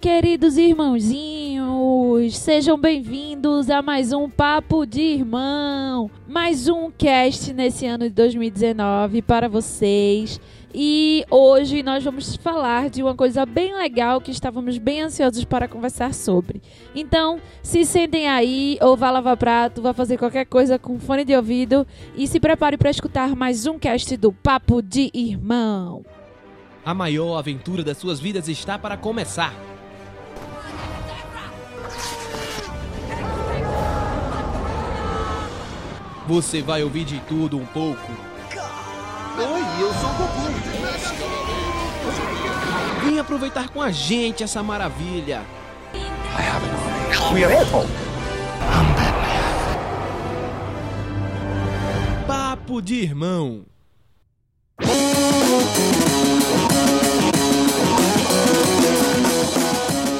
Queridos irmãozinhos, sejam bem-vindos a mais um Papo de Irmão, mais um cast nesse ano de 2019 para vocês. E hoje nós vamos falar de uma coisa bem legal que estávamos bem ansiosos para conversar sobre. Então, se sentem aí, ou vá lavar prato, vá fazer qualquer coisa com fone de ouvido e se prepare para escutar mais um cast do Papo de Irmão. A maior aventura das suas vidas está para começar. Você vai ouvir de tudo um pouco. Oi, eu sou o Goku. Vem aproveitar com a gente essa maravilha. We are Apple. Papo de irmão.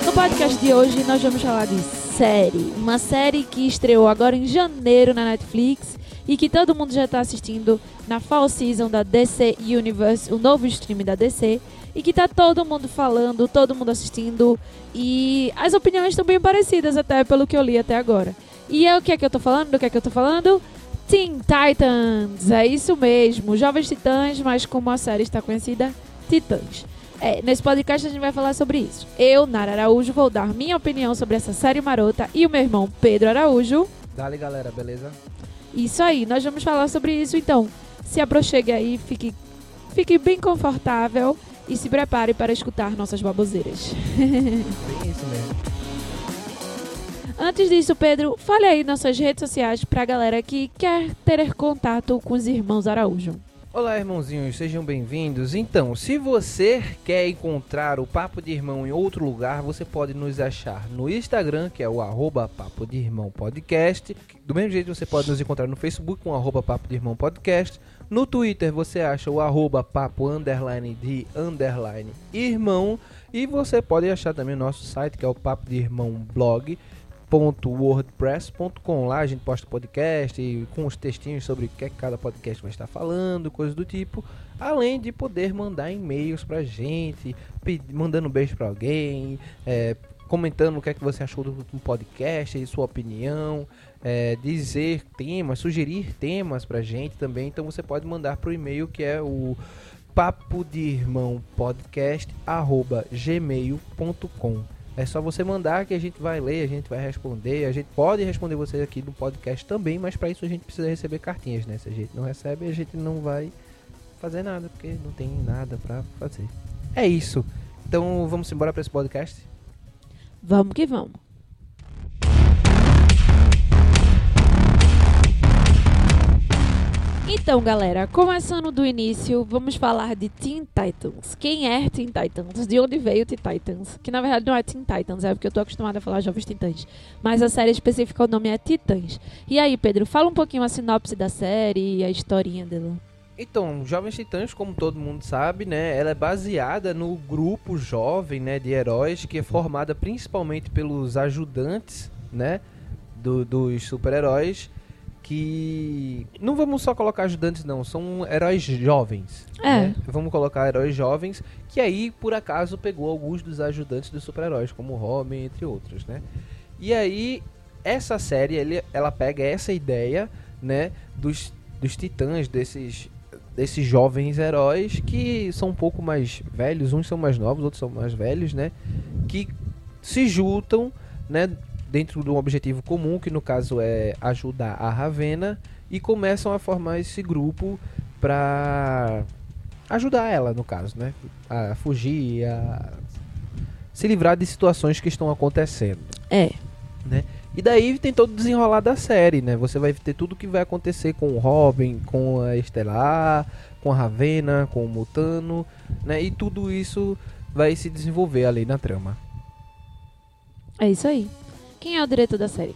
No podcast de hoje nós vamos falar de série, uma série que estreou agora em janeiro na Netflix e que todo mundo já está assistindo na Fall Season da DC Universe, o novo stream da DC, e que tá todo mundo falando, todo mundo assistindo e as opiniões estão bem parecidas até pelo que eu li até agora. E é o que é que eu tô falando? Do que é que eu tô falando? Teen Titans, é isso mesmo, Jovens Titãs, mas como a série está conhecida, Titãs. É, nesse podcast a gente vai falar sobre isso. Eu, Nara Araújo, vou dar minha opinião sobre essa série marota e o meu irmão Pedro Araújo. Dale galera, beleza? Isso aí, nós vamos falar sobre isso então. Se aproxegue aí, fique, fique bem confortável e se prepare para escutar nossas baboseiras. Bem isso mesmo. Antes disso, Pedro, fale aí nas suas redes sociais pra galera que quer ter contato com os irmãos Araújo. Olá, irmãozinhos, sejam bem-vindos. Então, se você quer encontrar o Papo de Irmão em outro lugar, você pode nos achar no Instagram, que é o arroba Papo de Irmão Podcast. Do mesmo jeito, você pode nos encontrar no Facebook com arroba Papo de Irmão Podcast. No Twitter, você acha o arroba Papo underline de underline Irmão. E você pode achar também o nosso site, que é o Papo de Irmão Blog wordpress.com lá a gente posta podcast e com os textinhos sobre o que, é que cada podcast vai estar falando, coisas do tipo, além de poder mandar e-mails pra gente, mandando beijo pra alguém, é, comentando o que é que você achou do, do podcast e sua opinião, é, dizer temas, sugerir temas pra gente também, então você pode mandar pro e-mail que é o papo de irmão podcast arroba gmail.com é só você mandar que a gente vai ler, a gente vai responder. A gente pode responder você aqui no podcast também, mas para isso a gente precisa receber cartinhas, né? Se a gente não recebe, a gente não vai fazer nada, porque não tem nada para fazer. É isso. Então vamos embora para esse podcast? Vamos que vamos. Então, galera, começando do início, vamos falar de Teen Titans. Quem é Teen Titans? De onde veio Teen Titans? Que na verdade não é Teen Titans, é porque eu tô acostumada a falar Jovens Titãs. Mas a série específica, o nome é Titãs. E aí, Pedro, fala um pouquinho a sinopse da série e a historinha dela. Então, Jovens Titãs, como todo mundo sabe, né, ela é baseada no grupo jovem, né, de heróis que é formada principalmente pelos ajudantes, né, do- dos super-heróis que não vamos só colocar ajudantes não, são heróis jovens. É. né? Vamos colocar heróis jovens que aí por acaso pegou alguns dos ajudantes dos super-heróis, como Robin, entre outros, né? E aí essa série ele, ela pega essa ideia, né, dos, dos titãs desses desses jovens heróis que são um pouco mais velhos, uns são mais novos, outros são mais velhos, né? Que se juntam, né, dentro de um objetivo comum, que no caso é ajudar a Ravena, e começam a formar esse grupo pra ajudar ela, no caso, né? A fugir, a se livrar de situações que estão acontecendo. É. E daí tem todo o desenrolar da série, né? Você vai ter tudo que vai acontecer com o Robin, com a Estelar, com a Ravena, com o Mutano, né? E tudo isso vai se desenvolver ali na trama. É isso aí. Quem é o diretor da série?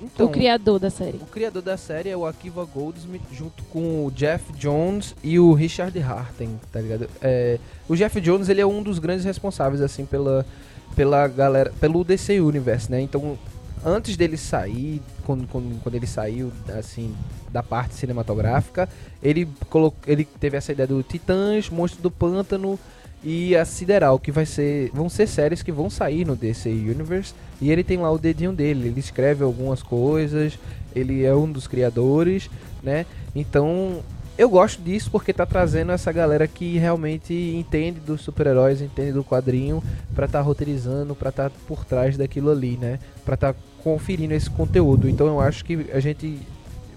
Então, o criador da série. o criador da série é o Akiva Goldsmith, junto com o Jeff Jones e o Richard Harten, tá ligado? É, o Jeff Jones, ele é um dos grandes responsáveis, assim, pela, pela galera, pelo DC Universe, né? Então, antes dele sair, quando, quando, quando ele saiu, assim, da parte cinematográfica, ele, colocou, ele teve essa ideia do Titãs, Monstro do Pântano e a Sideral, que vai ser. Vão ser séries que vão sair no DC Universe. E ele tem lá o dedinho dele, ele escreve algumas coisas, ele é um dos criadores, né? Então eu gosto disso porque tá trazendo essa galera que realmente entende dos super-heróis, entende do quadrinho, pra tá roteirizando, pra tá por trás daquilo ali, né? Pra tá conferindo esse conteúdo. Então eu acho que a gente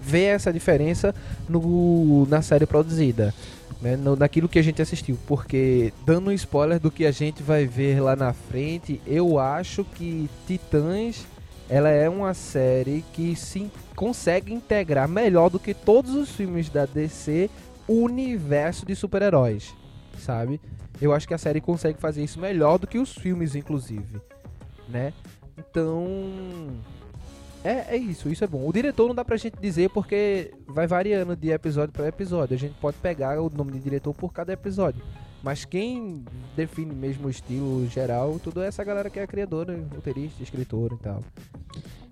vê essa diferença no, na série produzida. Né, no, naquilo que a gente assistiu, porque dando um spoiler do que a gente vai ver lá na frente, eu acho que Titãs ela é uma série que se consegue integrar melhor do que todos os filmes da DC o universo de super-heróis, sabe? Eu acho que a série consegue fazer isso melhor do que os filmes, inclusive, né? Então, é, é isso, isso é bom. O diretor não dá pra gente dizer porque vai variando de episódio para episódio. A gente pode pegar o nome de diretor por cada episódio. Mas quem define mesmo o estilo geral, tudo é essa galera que é criadora, roteirista, escritor e tal.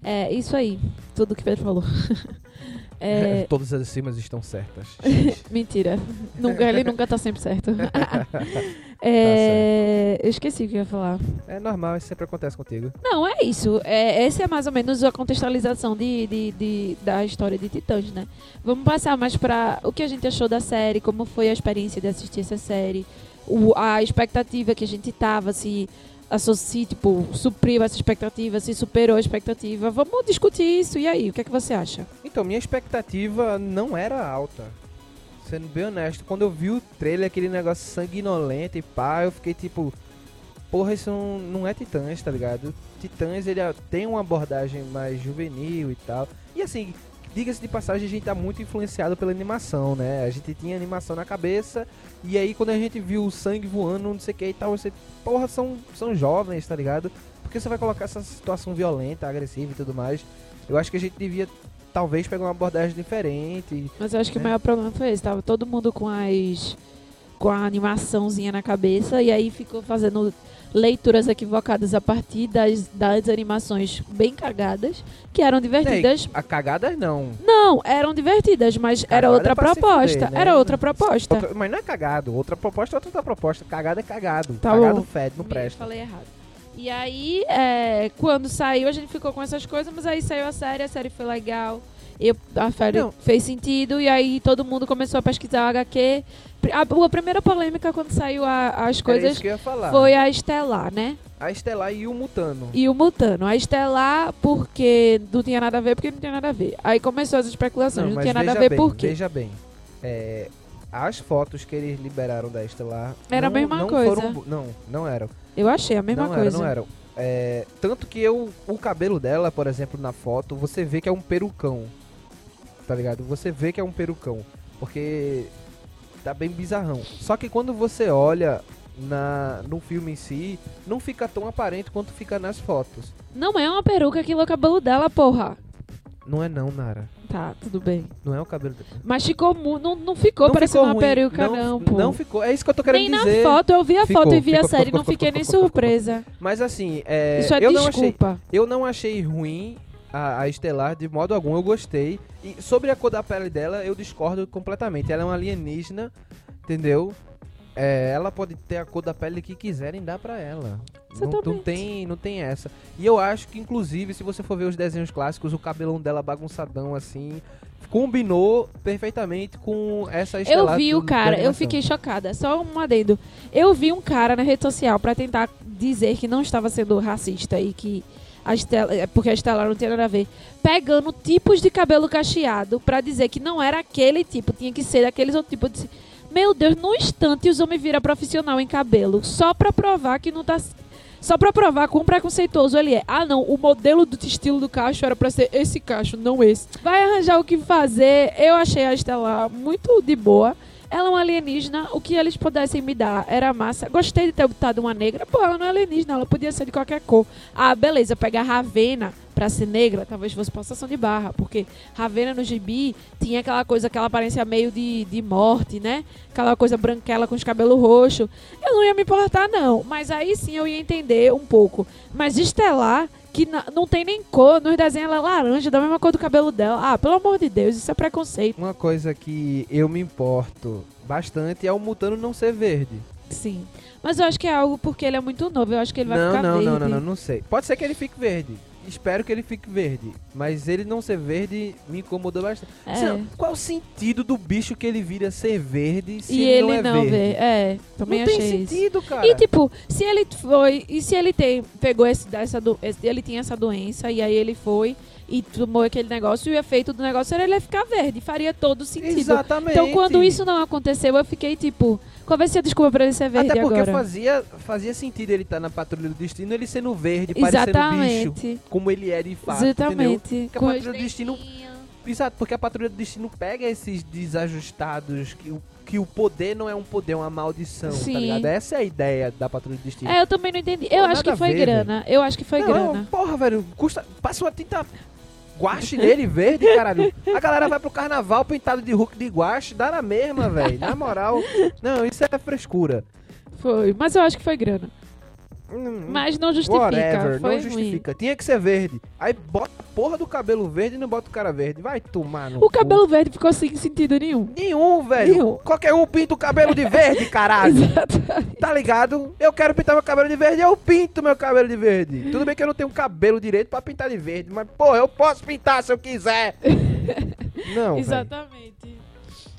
É, isso aí. Tudo que Pedro falou. É, Todas as cimas estão certas. mentira. Nunca, ele nunca tá sempre certo. É, eu esqueci o que eu ia falar. é normal, isso sempre acontece contigo. Não, é isso. É, essa é mais ou menos a contextualização de, de, de- da história de Titãs, né? Vamos passar mais pra o que a gente achou da série, como foi a experiência de assistir essa série, o- a expectativa que a gente tava, se, associ, tipo, supriu essa expectativa, se superou a expectativa. Vamos discutir isso. E aí, o que é que você acha? Então, minha expectativa não era alta. Sendo bem honesto, quando eu vi o trailer, aquele negócio sanguinolento e pá, eu fiquei tipo, porra, isso não, não é Titãs, tá ligado? Titãs, ele é- tem uma abordagem mais juvenil e tal. E assim, diga-se de passagem, a gente tá muito influenciado pela animação, né? A gente tinha animação na cabeça, e aí quando a gente viu o sangue voando, não sei o que e tal, você, porra, são, são jovens, tá ligado? Por que você vai colocar essa situação violenta, agressiva e tudo mais? Eu acho que a gente devia talvez pegar uma abordagem diferente. Mas eu acho que É. o maior problema foi esse. Tava todo mundo com as. Com a animaçãozinha na cabeça e aí ficou fazendo leituras equivocadas a partir das, das animações bem cagadas, que eram divertidas. A cagada não. Não, eram divertidas, mas era Cagada outra é se proposta. fuder, né? Era outra proposta. Outra- mas não é cagado. Outra proposta é outra proposta. Cagada é cagado. Tá cagado bom. fede, não Me presta. Falei errado. E aí, é, quando saiu, a gente ficou com essas coisas, mas aí saiu a série, a série foi legal. Eu, a série Não. fez sentido, e aí todo mundo começou a pesquisar o HQ. A, a primeira polêmica quando saiu a- as coisas foi a Estelar, né? A Estelar e o Mutano. E o Mutano. A Estelar, porque não tinha nada a ver, porque não tinha nada a ver. Aí começou as especulações, não, mas tinha nada a ver bem, por quê. Veja bem. é, as fotos que eles liberaram da Estelar. Era a não, mesma não coisa. Foram, não, não eram. Eu achei a mesma não coisa. Era, não eram. É, tanto que eu, o cabelo dela, por exemplo, na foto, você vê que é um perucão. Tá ligado? Você vê que é um perucão. Porque tá bem bizarrão. Só que quando você olha na, no filme em si, não fica tão aparente quanto fica nas fotos. Não é uma peruca, aquilo é o cabelo dela, porra. Não é não, Nara. Tá, tudo bem. Não é o cabelo dela. Mas ficou mu- não, não ficou Não parecendo uma ruim. peruca, não, pô. Não ficou. É isso que eu tô querendo Nem dizer. na foto, eu vi a Ficou, foto e vi a ficou, série, ficou, não fiquei nem ficou, ficou, surpresa. Mas assim, é, Isso é eu, não achei, desculpa. eu não achei ruim a, a Estelar de modo algum, eu gostei. E sobre a cor da pele dela, eu discordo completamente. Ela é uma alienígena, entendeu? É, ela pode ter a cor da pele que quiserem dar pra ela. Não, não Exatamente. tem, não tem essa. E eu acho que, inclusive, se você for ver os desenhos clássicos, o cabelão dela bagunçadão assim, combinou perfeitamente com essa Eu Estelar vi do- o cara, eu fiquei chocada. Só um adendo. Eu vi um cara na rede social pra tentar dizer que não estava sendo racista e que a Estela, é porque a Estela não tinha nada a ver, pegando tipos de cabelo cacheado pra dizer que não era aquele tipo, tinha que ser daqueles outros tipos. Disse, Meu Deus, num instante os homens viram profissional em cabelo, só pra provar que não tá só pra provar quão preconceituoso ele é. Ah, não, o modelo do estilo do cacho era pra ser esse cacho, não esse. Vai arranjar o que fazer. Eu achei a Estela muito de boa. Ela é uma alienígena, o que eles pudessem me dar era massa. Gostei de ter botado uma negra. Pô, ela não é alienígena, ela podia ser de qualquer cor. Ah, beleza, pegar Ravena pra ser negra, talvez fosse passação de barra, porque Ravena no gibi tinha aquela coisa, aquela aparência meio de, de morte, né? Aquela coisa branquela com os cabelos roxos. Eu não ia me importar, não. Mas aí sim eu ia entender um pouco. Mas Estelar, que não tem nem cor, nos desenhos ela é laranja, da mesma cor do cabelo dela. Ah, pelo amor de Deus, isso é preconceito. Uma coisa que eu me importo bastante é o Mutano não ser verde. Sim. Mas eu acho que é algo porque ele é muito novo. Eu acho que ele vai não, ficar não, verde. não, não, não, não sei. Pode ser que ele fique verde. Espero que ele fique verde. Mas ele não ser verde me incomodou bastante. É. Senão, qual o sentido do bicho que ele vira ser verde se E ele, ele não é não verde? vê. É, também não achei tem isso. sentido, cara. E tipo, se ele foi. E se ele tem, pegou esse, essa do, esse- ele tinha essa doença e aí ele foi e tomou aquele negócio e o efeito do negócio era ele ficar verde. Faria todo sentido. Exatamente. Então quando isso não aconteceu, eu fiquei tipo, qual vai ser a desculpa pra ele ser verde Até porque agora? fazia, fazia sentido ele estar na Patrulha do Destino, ele sendo verde, parecendo bicho, Exatamente. como ele é de fato, entendeu? Exatamente. Que a Com Patrulha do Destino-. Exato, porque a Patrulha do Destino pega esses desajustados, que o, que o poder não é um poder, é uma maldição, Sim. tá ligado? Essa é a ideia da Patrulha do Destino. É, eu também não entendi. Eu Pô, acho que foi a ver, grana. Eu acho que foi não, grana. porra, velho, custa, passa uma tinta guache nele verde, caralho. A galera vai pro carnaval pintado de Hulk de guache, dá na mesma, velho. Na moral, não, isso é frescura. Foi. Mas eu acho que foi grana. Hum, Mas não justifica. Whatever, não ruim. justifica. Tinha que ser verde. Aí bota a porra do cabelo verde e não bota o cara verde. Vai tomar no O cu. cabelo verde ficou sem sentido nenhum. Nenhum, velho. Nenhum. Qualquer um pinta o cabelo de verde, caralho. Exato. Tá ligado? Eu quero pintar meu cabelo de verde, eu pinto meu cabelo de verde. Tudo bem que eu não tenho cabelo direito pra pintar de verde, mas, pô, eu posso pintar se eu quiser. não. Exatamente.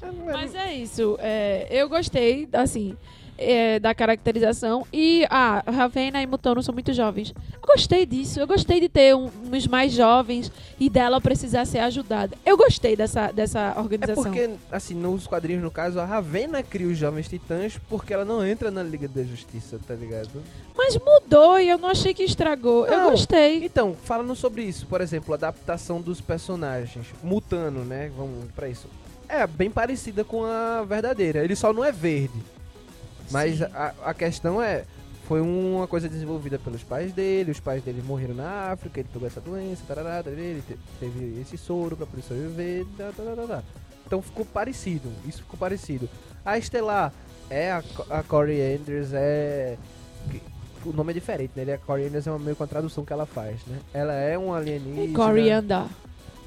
É, Mas é isso. é, eu gostei, assim, é, da caracterização. E a Ravena e Mutano são muito jovens. Eu gostei disso. Eu gostei de ter um- uns mais jovens e dela precisar ser ajudada. Eu gostei dessa, dessa É organização. porque, assim, nos quadrinhos, no caso, a Ravena cria os Jovens Titãs porque ela não entra na Liga da Justiça, tá ligado? Mas mudou e eu não achei que estragou. eu Não. gostei. Então, falando sobre isso, por exemplo, a adaptação dos personagens, Mutano, né? Vamos pra isso. É bem parecida com a verdadeira. Ele só não é verde. Mas a, a questão é. Foi uma coisa desenvolvida pelos pais dele, os pais dele morreram na África, ele pegou essa doença, tarará, tarará, ele te- teve esse soro pra poder sobreviver, tá, tá, tá, tá. Então ficou parecido, isso ficou parecido. A Estelar é a, a Corey Anders, é. O nome é diferente, né? Ele é Corey Anders, é uma meio com a tradução que ela faz, né? Ela é um alienígena. Coriander.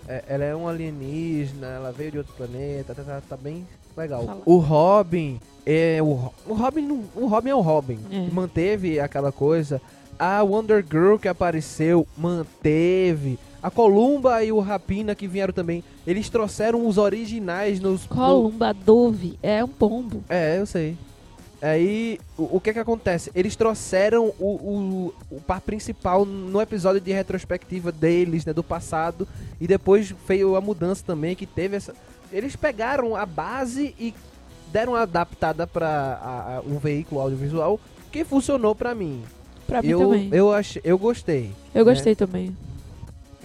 É, ela é um alienígena, ela veio de outro planeta, tá, tá, tá bem legal. Fala. O Robin é o, o Robin, o Robin é o Robin. É. Manteve aquela coisa. A Wonder Girl que apareceu manteve. A Columba e o Rapina que vieram também, eles trouxeram os originais nos no- Columba Dove. É um pombo. é, eu sei. Aí, o, o que que acontece? Eles trouxeram o, o, o par principal no episódio de retrospectiva deles, né, do passado, e depois veio a mudança também, que teve essa... Eles pegaram a base e deram uma adaptada para um veículo audiovisual que funcionou pra mim. Pra mim Eu, também. Eu, eu, achei, eu gostei. gostei também.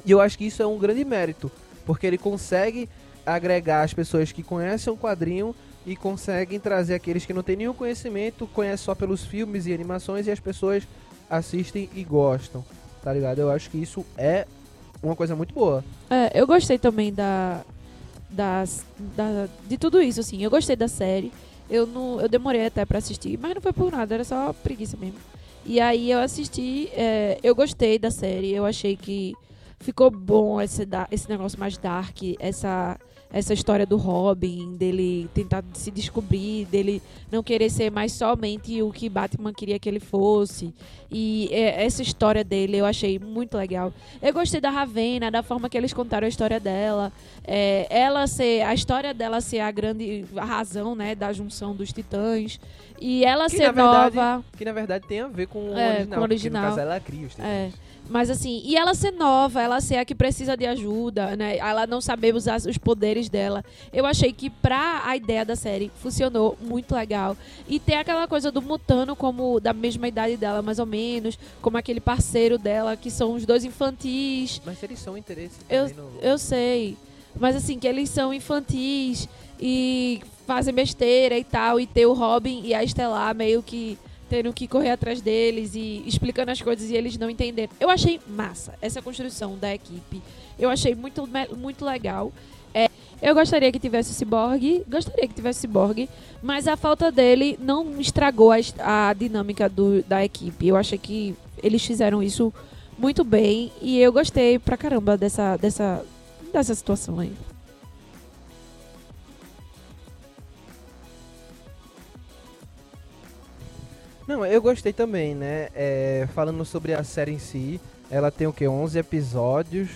E eu acho que isso é um grande mérito, porque ele consegue agregar as pessoas que conhecem o quadrinho e conseguem trazer aqueles que não têm nenhum conhecimento, conhecem só pelos filmes e animações e as pessoas assistem e gostam, tá ligado? Eu acho que isso é uma coisa muito boa. É, eu gostei também da, das, da. De tudo isso, assim. Eu gostei da série. Eu, não, eu demorei até pra assistir, mas não foi por nada, era só preguiça mesmo. E aí eu assisti, é, eu gostei da série, eu achei que ficou bom esse, esse negócio mais dark, essa, essa história do Robin, dele tentar se descobrir, dele não querer ser mais somente o que Batman queria que ele fosse. E é, essa história dele eu achei muito legal. Eu gostei da Ravena, da forma que eles contaram a história dela. É, ela ser, a história dela ser a grande razão, né, da junção dos titãs. E ela Que, ser verdade, nova. Que na verdade tem a ver com o É, original, com o porque original. no caso ela cria os titãs. É. Mas assim, e ela ser nova, ela ser a que precisa de ajuda, né? Ela não saber usar os poderes dela. Eu achei que pra a ideia da série funcionou muito legal. E ter aquela coisa do Mutano como da mesma idade dela, mais ou menos, como aquele parceiro dela, que são os dois infantis. Mas eles são interesse Eu, no... eu sei. Mas assim, que eles são infantis e fazem besteira e tal. E ter o Robin e a Estelar meio que tendo que correr atrás deles e explicando as coisas e eles não entenderem. Eu achei massa essa construção da equipe. Eu achei muito, muito legal. É, eu gostaria que tivesse Cyborg, gostaria que tivesse Cyborg, mas a falta dele não estragou a, a dinâmica do, da equipe. Eu achei que eles fizeram isso muito bem e eu gostei pra caramba dessa, dessa, dessa situação aí. Não, eu gostei também, né? É, falando sobre a série em si, ela tem o que? 11 episódios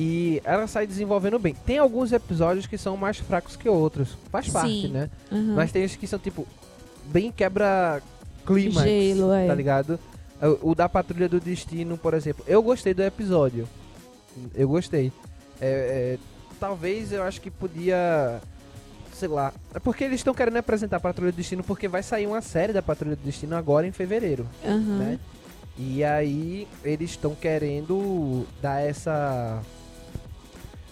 e ela sai desenvolvendo bem. Tem alguns episódios que são mais fracos que outros, faz parte, Sim. né? Aham. Mas tem os que são tipo bem quebra Gelo, é. tá ligado? O, o da Patrulha do Destino, por exemplo, eu gostei do episódio. Eu gostei. É, é, talvez eu acho que podia. Sei lá. É porque eles estão querendo apresentar a Patrulha do Destino porque vai sair uma série da Patrulha do Destino agora em fevereiro, Aham. né? E aí eles estão querendo dar essa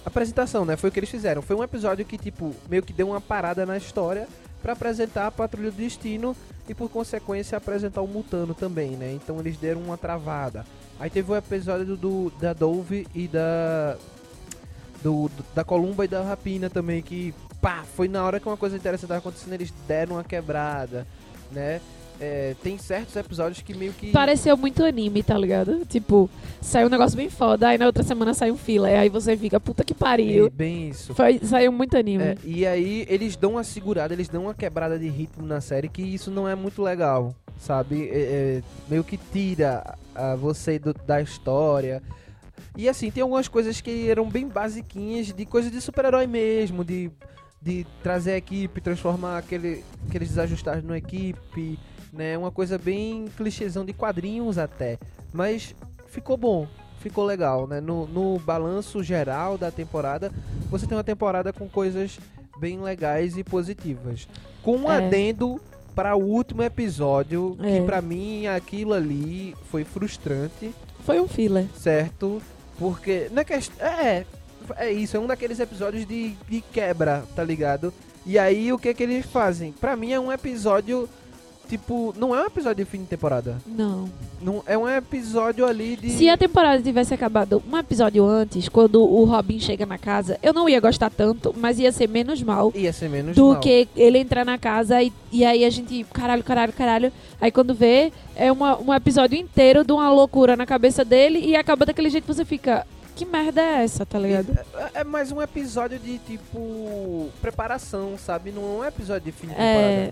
apresentação, né? Foi o que eles fizeram. Foi um episódio que tipo meio que deu uma parada na história pra apresentar a Patrulha do Destino e por consequência apresentar o Mutano também, né? Então eles deram uma travada. Aí teve o episódio do, da Dove e da do, da Columba e da Rapina também que pá, foi na hora que uma coisa interessante estava acontecendo, eles deram uma quebrada, né? É, tem certos episódios que meio que Pareceu muito anime, tá ligado? Tipo, saiu um negócio bem foda, aí na outra semana sai um filler, aí você fica, puta que É, pariu. bem isso. Foi, saiu muito anime. É, e aí eles dão uma segurada, eles dão uma quebrada de ritmo na série que isso não é muito legal, sabe? É, é, meio que tira a você do- da história. E assim, tem algumas coisas que eram bem basiquinhas, de coisa de super-herói mesmo, de, de trazer a equipe, transformar aquele, aqueles desajustados numa equipe, né? Uma coisa bem clichêzão de quadrinhos até. Mas ficou bom, ficou legal, né? No, no balanço geral da temporada, você tem uma temporada com coisas bem legais e positivas. Com um É. adendo para o último episódio, É. que pra mim aquilo ali foi frustrante, Foi um filler. certo? Porque não é questão, é, é isso, é um daqueles episódios de, de quebra, tá ligado? E aí o que que eles fazem? Pra mim é um episódio tipo, não é um episódio de fim de temporada. Não. Não é um episódio ali de Se a temporada tivesse acabado um episódio antes, quando o Robin chega na casa, eu não ia gostar tanto, mas ia ser menos mal ia ser menos do mal. que ele entrar na casa e, e aí a gente, caralho, caralho, caralho. Aí quando vê, é uma, um episódio inteiro de uma loucura na cabeça dele e acaba daquele jeito que você fica, que merda é essa, tá ligado? É, é mais um episódio de tipo preparação, sabe? Não é um episódio de fim de É,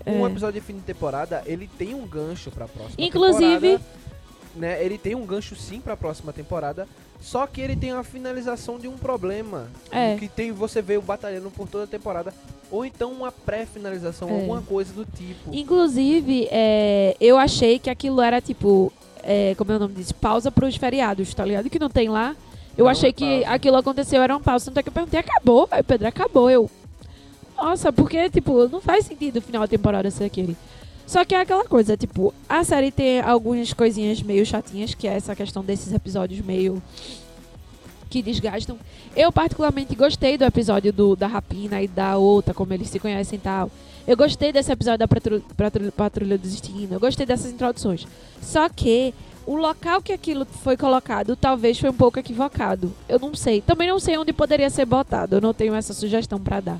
temporada. Um é. episódio de fim de temporada, ele tem um gancho pra próxima Inclusive- temporada. Né? Ele tem um gancho sim pra próxima temporada, só que ele tem a finalização de um problema. É. Que tem você veio batalhando por toda a temporada. Ou então uma pré-finalização, É. alguma coisa do tipo. Inclusive, é, eu achei que aquilo era tipo, é, como é o nome disso? Pausa pros feriados, tá ligado? Que não tem lá. Eu Não achei é que aquilo aconteceu, era uma pausa. Tanto é que eu perguntei, acabou? Pedro, acabou. Eu, nossa, porque, tipo, não faz sentido o final da temporada ser aquele. Só que é aquela coisa, tipo, a série tem algumas coisinhas meio chatinhas, que é essa questão desses episódios meio que desgastam. Eu particularmente gostei do episódio do, da Rapina e da outra, como eles se conhecem e tal. Eu gostei desse episódio da Patrulha, Patrulha, Patrulha do Destino. Eu gostei dessas introduções. Só que o local que aquilo foi colocado talvez foi um pouco equivocado. Eu não sei. Também não sei onde poderia ser botado. Eu não tenho essa sugestão pra dar.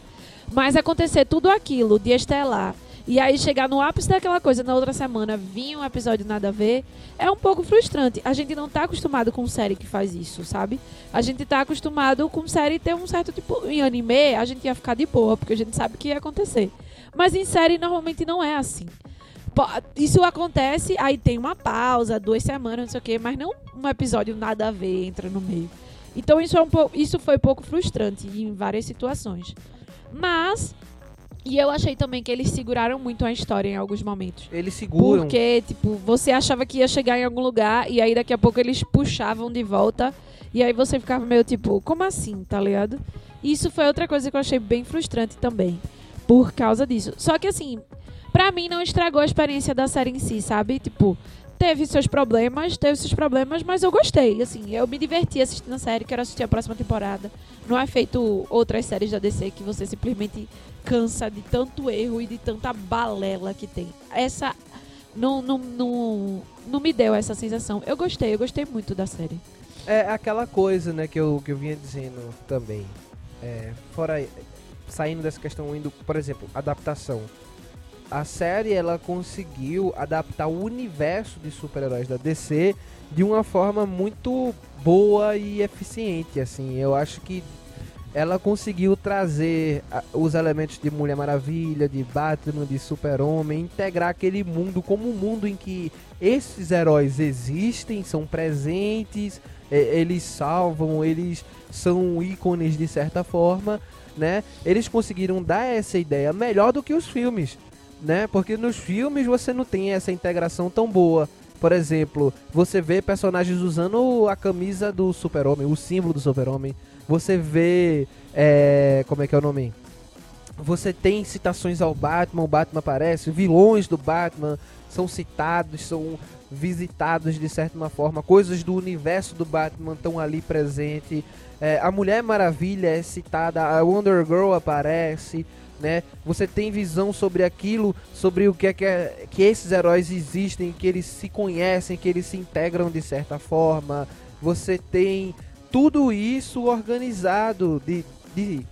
Mas acontecer tudo aquilo de estelar e aí chegar no ápice daquela coisa na outra semana vir um episódio nada a ver é um pouco frustrante. A gente não tá acostumado com série que faz isso, sabe? A gente tá acostumado com série ter um certo tipo. Em anime, a gente ia ficar de boa, porque a gente sabe que ia acontecer. Mas em série normalmente não é assim. Isso acontece, aí tem uma pausa, duas semanas, não sei o quê, mas não um episódio nada a ver entra no meio. Então isso, é um pouco, isso foi um pouco frustrante em várias situações. Mas. E eu achei também que eles seguraram muito a história em alguns momentos. Eles seguram. Porque, tipo, você achava que ia chegar em algum lugar e aí daqui a pouco eles puxavam de volta e aí você ficava meio tipo, como assim, tá ligado? Isso foi outra coisa que eu achei bem frustrante também, por causa disso. Só que assim, pra mim não estragou a experiência da série em si, sabe? Tipo, teve seus problemas, teve seus problemas, mas eu gostei, assim, eu me diverti assistindo a série, quero assistir a próxima temporada. Não é feito outras séries da DC que você simplesmente cansa de tanto erro e de tanta balela que tem. Essa não, não, não, não me deu essa sensação. Eu gostei, eu gostei muito da série. É aquela coisa, né, que eu, que eu vinha dizendo também. É, fora saindo dessa questão indo, por exemplo, adaptação. A série ela conseguiu adaptar o universo de super-heróis da DC de uma forma muito boa e eficiente, assim. Eu acho que ela conseguiu trazer os elementos de Mulher Maravilha, de Batman, de Super-Homem, integrar aquele mundo como um mundo em que esses heróis existem, são presentes, eles salvam, eles são ícones de certa forma, né? Eles conseguiram dar essa ideia melhor do que os filmes, né? Porque nos filmes você não tem essa integração tão boa. Por exemplo, você vê personagens usando a camisa do Super-Homem, o símbolo do Super-Homem. Você vê. é, como é que é o nome? Você tem citações ao Batman, o Batman aparece, vilões do Batman são citados, são visitados de certa forma, coisas do universo do Batman estão ali presente. É, a Mulher Maravilha é citada, a Wonder Girl aparece, né? Você tem visão sobre aquilo, sobre o que é que, é, que esses heróis existem, que eles se conhecem, que eles se integram de certa forma. Você tem tudo isso organizado de, de,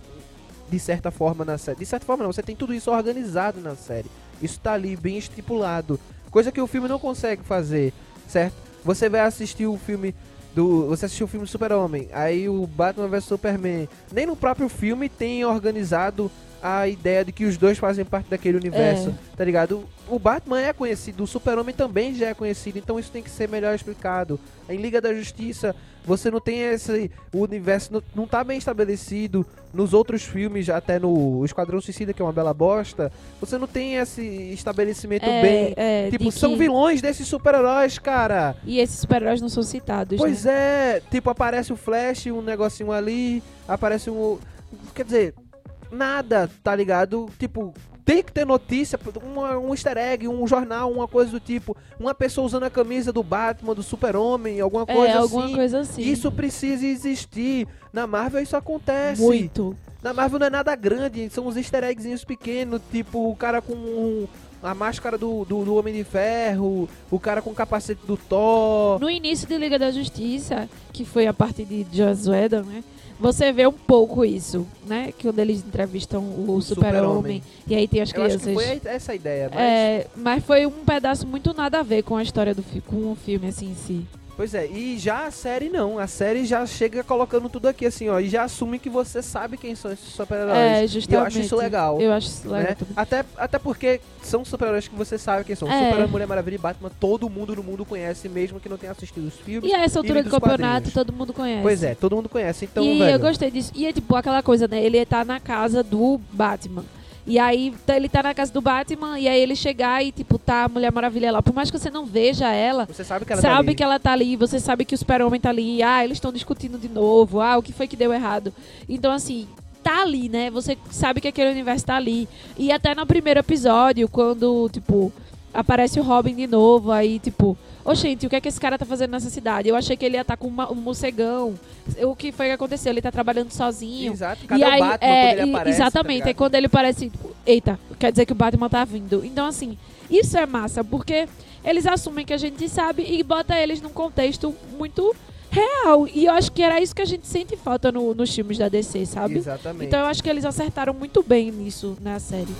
de certa forma na série. De certa forma não, você tem tudo isso organizado na série. Isso tá ali bem estipulado. Coisa que o filme não consegue fazer, certo? Você vai assistir o filme do. Você assistiu o filme Super-Homem, aí o Batman vs Superman. Nem no próprio filme tem organizado a ideia de que os dois fazem parte daquele universo, tá ligado? O Batman é conhecido, o Super-Homem também já é conhecido, então isso tem que ser melhor explicado. Em Liga da Justiça, você não tem esse. O universo não, não tá bem estabelecido. Nos outros filmes, até no Esquadrão Suicida, que é uma bela bosta, você não tem esse estabelecimento É, bem. é, Tipo, são que- vilões desses super-heróis, cara. E esses super-heróis não são citados, Pois né? é, tipo, aparece o Flash, um negocinho ali, aparece um. Quer dizer, nada, tá ligado? Tipo, tem que ter notícia, uma- um easter egg, um jornal, uma coisa do tipo. Uma pessoa usando a camisa do Batman, do Super-Homem, alguma É, coisa alguma assim. coisa assim. Isso precisa existir. Na Marvel isso acontece. Muito. Na Marvel não é nada grande, são uns easter eggzinhos pequenos, tipo o cara com um- a máscara do, do, do Homem de Ferro, o cara com o capacete do Thor. No início de Liga da Justiça, que foi a partir de Joss Whedon, né? Você vê um pouco isso, né? Que quando eles entrevistam o O Super-Homem. Super-Homem. e aí tem as Eu acho crianças. que foi essa a ideia, mas... É, mas foi um pedaço muito nada a ver com a história do com o filme assim em si. Pois é, e já a série não. A série já chega colocando tudo aqui assim, ó, e já assume que você sabe quem são esses super-heróis. É, E justamente. eu acho isso legal. Eu acho isso legal né? Até, até porque são super-heróis que você sabe quem são. É. Super Mulher Maravilha e Batman, todo mundo no mundo conhece, mesmo que não tenha assistido os filmes. E a essa altura e do campeonato todo mundo conhece. Pois é, todo mundo conhece. Então, e velho, eu gostei disso. E é tipo aquela coisa, né? Ele tá na casa do Batman. E aí tá- ele tá na casa do Batman e aí ele chegar e, tipo, tá a Mulher Maravilha lá. Por mais que você não veja ela, você sabe que ela tá sabe ali. que ela tá ali, você sabe que o Super-Homem tá ali. Ah, eles estão discutindo de novo. Ah, o que foi que deu errado? Então, assim, tá ali, né? Você sabe que aquele universo tá ali. E até no primeiro episódio, quando, tipo, aparece o Robin de novo, aí, tipo, ô gente, o que é que esse cara tá fazendo nessa cidade? Eu achei que ele ia estar com uma- um morcegão. O que foi que aconteceu? Ele tá trabalhando sozinho. Exato, cadê e aí, Batman é, quando ele e- aparece? Exatamente, tá é quando ele parece, tipo, eita, quer dizer que o Batman tá vindo. Então, assim, isso é massa, porque eles assumem que a gente sabe e bota eles num contexto muito real. E eu acho que era isso que a gente sente falta no- nos filmes da DC, sabe? Exatamente. Então eu acho que eles acertaram muito bem nisso na série.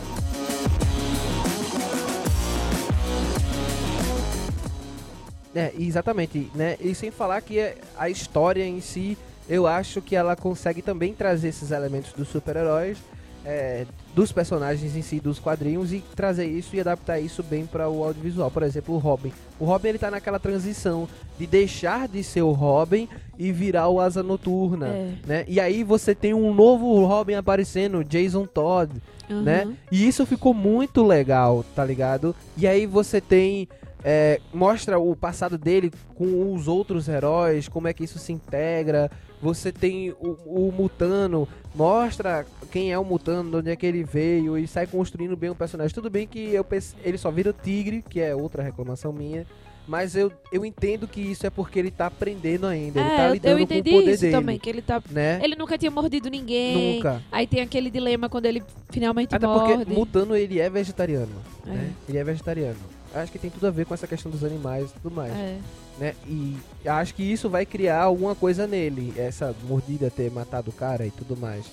É, exatamente, né? E sem falar que é- a história em si, eu acho que ela consegue também trazer esses elementos dos super-heróis, é, dos personagens em si, dos quadrinhos, e trazer isso e adaptar isso bem para o audiovisual. Por exemplo, o Robin. O Robin ele tá naquela transição de deixar de ser o Robin e virar o Asa Noturna, É. né? E aí você tem um novo Robin aparecendo, Jason Todd, né? Uhum. E isso ficou muito legal, tá ligado? E aí você tem. É, mostra o passado dele com os outros heróis, como é que isso se integra. Você tem o, o Mutano, mostra quem é o Mutano, de onde é que ele veio e sai construindo bem o personagem. Tudo bem que eu pense- ele só vira o tigre, que é outra reclamação minha. Mas eu, eu entendo que isso é porque ele tá aprendendo ainda. ele tá É, eu- lidando eu com o entendi poder isso dele. também, que ele tá. Né? Ele nunca tinha mordido ninguém. Nunca. Aí tem aquele dilema quando ele finalmente Até morde. porque Mutano ele é vegetariano. É. né? Ele é vegetariano. Acho que tem tudo a ver com essa questão dos animais e tudo mais. É. Né? E acho que isso vai criar alguma coisa nele. Essa mordida ter matado o cara e tudo mais.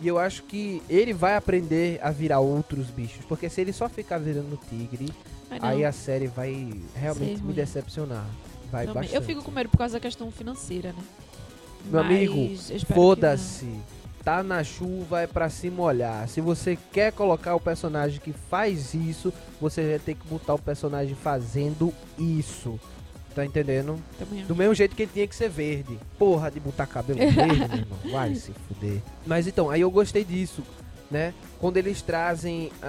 E eu acho que ele vai aprender a virar outros bichos. Porque se ele só ficar virando tigre, aí a série vai realmente me decepcionar. Vai também. bastante. Eu fico com medo por causa da questão financeira, né? Meu Mas amigo, Foda-se. Tá na chuva é pra se molhar. Se você quer colocar o personagem que faz isso, você vai ter que botar o personagem fazendo isso. Tá entendendo? Também Do mesmo jeito que ele tinha que ser verde. Porra de botar cabelo verde, meu irmão. Vai se fuder. Mas então, aí eu gostei disso, né? Quando eles trazem. A,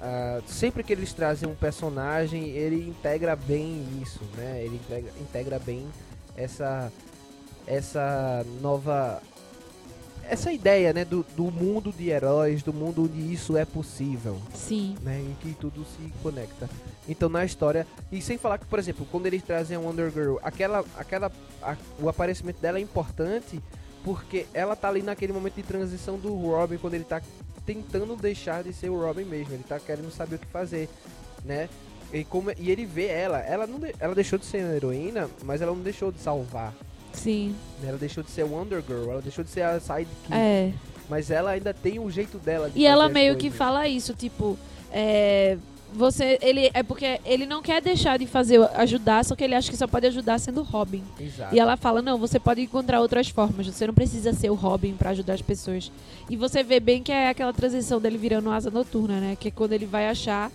a- a- sempre que eles trazem um personagem, ele integra bem isso, né? Ele integra, integra bem essa. Essa nova. Essa ideia, né? Do, do mundo de heróis, do mundo onde isso é possível Sim. né, em que tudo se conecta. Então na história, e sem falar que, por exemplo, quando eles trazem a Wonder Girl, aquela, aquela, a- o aparecimento dela é importante porque ela tá ali naquele momento de transição do Robin quando ele tá tentando deixar de ser o Robin mesmo, ele tá querendo saber o que fazer, né? E, como, e ele vê ela, ela não, de- ela deixou de ser uma heroína, mas ela não deixou de salvar. Sim. Ela deixou de ser Wonder Girl, ela deixou de ser a sidekick, É. mas ela ainda tem o jeito dela de E ela meio que fala isso, tipo, é, você, ele é porque ele não quer deixar de fazer ajudar, só que ele acha que só pode ajudar sendo Robin. Exato. E ela fala: "Não, você pode encontrar outras formas, você não precisa ser o Robin pra ajudar as pessoas". E você vê bem que é aquela transição dele virando asa noturna, né? Que é quando ele vai achar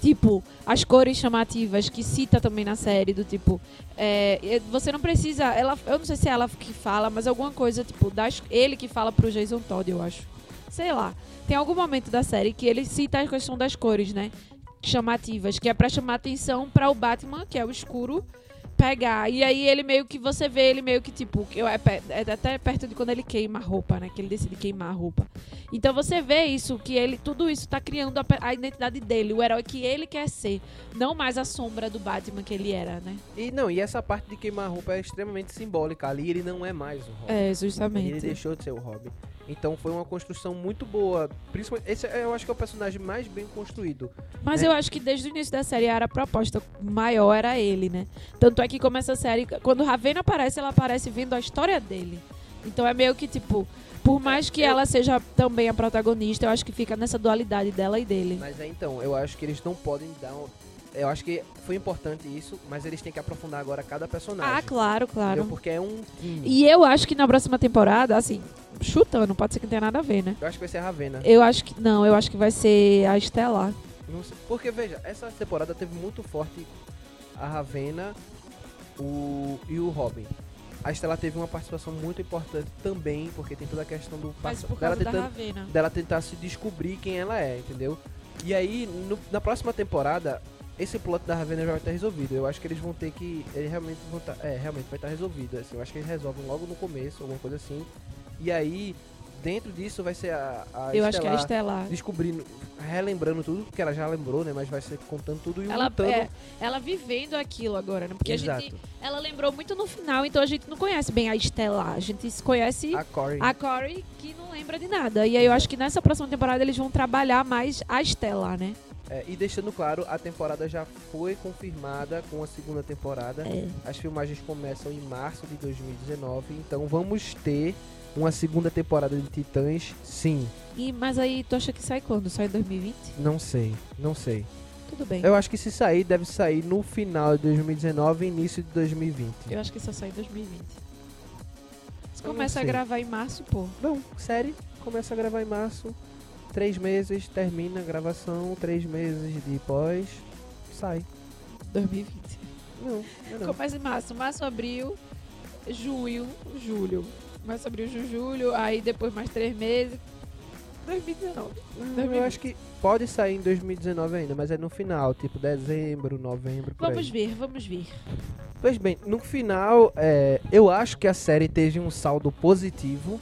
tipo as cores chamativas que cita também na série do tipo é, é, você não precisa ela eu não sei se é ela que fala mas alguma coisa tipo das, ele que fala pro Jason Todd eu acho. Sei lá. Tem algum momento da série que ele cita a questão das cores né? Chamativas que é pra chamar atenção pra o Batman que é o escuro pegar e aí ele meio que você vê ele meio que tipo eu- é, é até perto de quando ele queima a roupa né que ele decide queimar a roupa então você vê isso que ele tudo isso tá criando a, a identidade dele o herói que ele quer ser não mais a sombra do Batman que ele era né E não, e essa parte de queimar a roupa é extremamente simbólica. Ali ele não é mais o Robin. é Ele justamente deixou de ser o Robin. Então foi uma construção muito boa. Principalmente, esse é, eu acho que é o personagem mais bem construído. Mas né? eu acho que desde o início da série era a proposta maior era ele, né? Tanto é que começa a série, quando Ravena aparece, ela aparece vendo a história dele. Então é meio que tipo, por mais que ela seja também a protagonista, eu acho que fica nessa dualidade dela e dele. Mas é então, eu acho que eles não podem dar um... Eu acho que foi importante isso, mas eles têm que aprofundar agora cada personagem. Ah, claro, entendeu? claro. Porque é um time. E eu acho que na próxima temporada, assim, chutando, pode ser que não tenha nada a ver, né? Eu acho que vai ser a Ravena. Eu acho que não, eu acho que vai ser a Estelar. Porque, veja, essa temporada teve muito forte a Ravena o... e o Robin. A Estela teve uma participação muito importante também, porque tem toda a questão do Mas por dela tentando Ravena. dela tentar se descobrir quem ela é, entendeu? E aí, no- na próxima temporada, esse plot da Ravena já vai estar resolvido. Eu acho que eles vão ter que. Eles realmente vão tá, É, realmente vai estar resolvido. Assim, eu acho que eles resolvem logo no começo, alguma coisa assim. E aí, dentro disso vai ser a. a Eu acho que é a Estelar descobrindo, relembrando tudo, porque ela já lembrou, né? Mas vai ser contando tudo e Ela, lutando. é, ela vivendo aquilo agora, né? Porque a Exato. gente. Ela lembrou muito no final, então a gente não conhece bem a Estelar. A gente se conhece A Corey. a Corey, que não lembra de nada. E aí eu acho que nessa próxima temporada eles vão trabalhar mais a Estelar, né? É, e deixando claro, a temporada já foi confirmada com a segunda temporada. É. As filmagens começam em março de 2019, então vamos ter uma segunda temporada de Titãs, sim. E, mas aí tu acha que sai quando? Sai em 2020? Não sei, não sei. Tudo bem. Eu acho que se sair, deve sair no final de 2019 e início de 2020. Eu acho que só sai em 2020. Você começa a gravar em março, pô. Não, série, começa a gravar em março, três meses, termina a gravação, três meses depois, sai. 2020. Não, não, é não. Começa em março, março, abril, junho, julho. Março, abril, junho, julho. Aí depois mais três meses. 2019. Não, Eu acho que pode sair em 2019 ainda, mas é no final, tipo dezembro, novembro, Vamos aí. ver, vamos ver. Pois bem, no final, é, eu acho que a série teve um saldo positivo,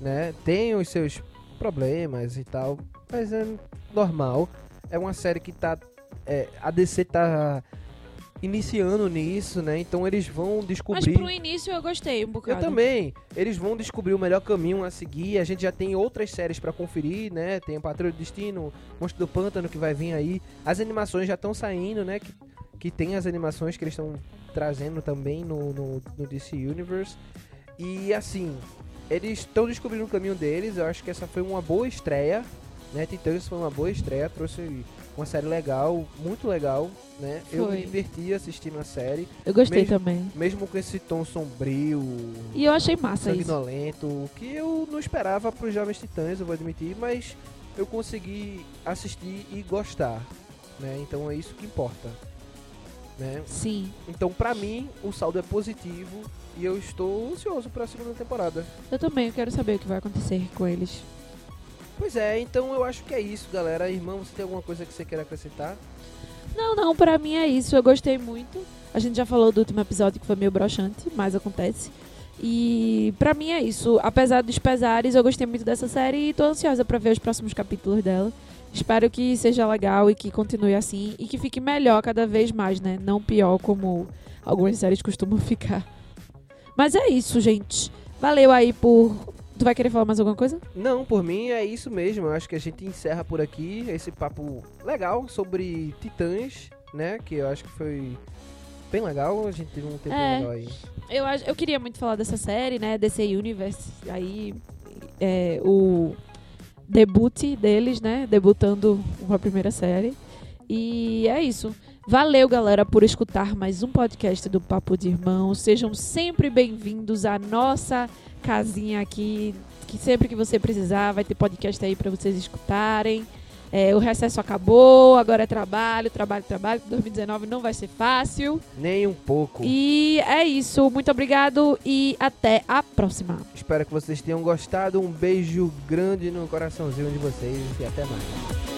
né? Tem os seus problemas e tal, mas é normal. É uma série que tá. é, a DC tá iniciando nisso, né? Então eles vão Mas descobrir. pro início eu gostei um bocado. Eu também. Eles vão descobrir o melhor caminho a seguir. A gente já tem outras séries pra conferir, né? Tem a Patrulha do Destino, Monstro do Pântano que vai vir aí. As animações já estão saindo, né? Que, que tem as animações que eles estão trazendo também no, no, no DC Universe. E assim, eles estão descobrindo o caminho deles. Eu acho que essa foi uma boa estreia. Né? Titãs foi uma boa estreia. Trouxe uma série legal, muito legal, né? Eu me Foi. diverti assistindo a série, Eu gostei Mesmo- também. mesmo com esse tom sombrio, E eu achei massa isso. sanguinolento, que eu não esperava para os Jovens Titãs, eu vou admitir, mas eu consegui assistir e gostar, né? Então é isso que importa, né? Sim. Então pra mim o saldo é positivo e eu estou ansioso para a segunda temporada. Eu também quero saber o que vai acontecer com eles. Pois é, então eu acho que é isso, galera. Irmão, você tem alguma coisa que você queira acrescentar? Não, não, pra mim é isso. Eu gostei muito. A gente já falou do último episódio que foi meio broxante, mas acontece. E pra mim é isso. Apesar dos pesares, eu gostei muito dessa série e tô ansiosa pra ver os próximos capítulos dela. Espero que seja legal e que continue assim e que fique melhor cada vez mais, né? Não pior como algumas séries costumam ficar. Mas é isso, gente. Valeu aí por. Tu vai querer falar mais alguma coisa? Não, por mim é isso mesmo. Eu acho que a gente encerra por aqui esse papo legal sobre Titãs, né? Que eu acho que foi bem legal. A gente teve um tempo É. legal aí. Eu, eu queria muito falar dessa série, né? DC Universe. Aí, é, o debut deles, né? Debutando com a primeira série. E é isso. Valeu, galera, por escutar mais um podcast do Papo de Irmão. Sejam sempre bem-vindos à nossa casinha aqui. Que sempre que você precisar, vai ter podcast aí pra vocês escutarem. É, o recesso acabou, agora é trabalho, trabalho, trabalho. 2019 não vai ser fácil. Nem um pouco. E é isso. Muito obrigado e até a próxima. Espero que vocês tenham gostado. Um beijo grande no coraçãozinho de vocês e até mais.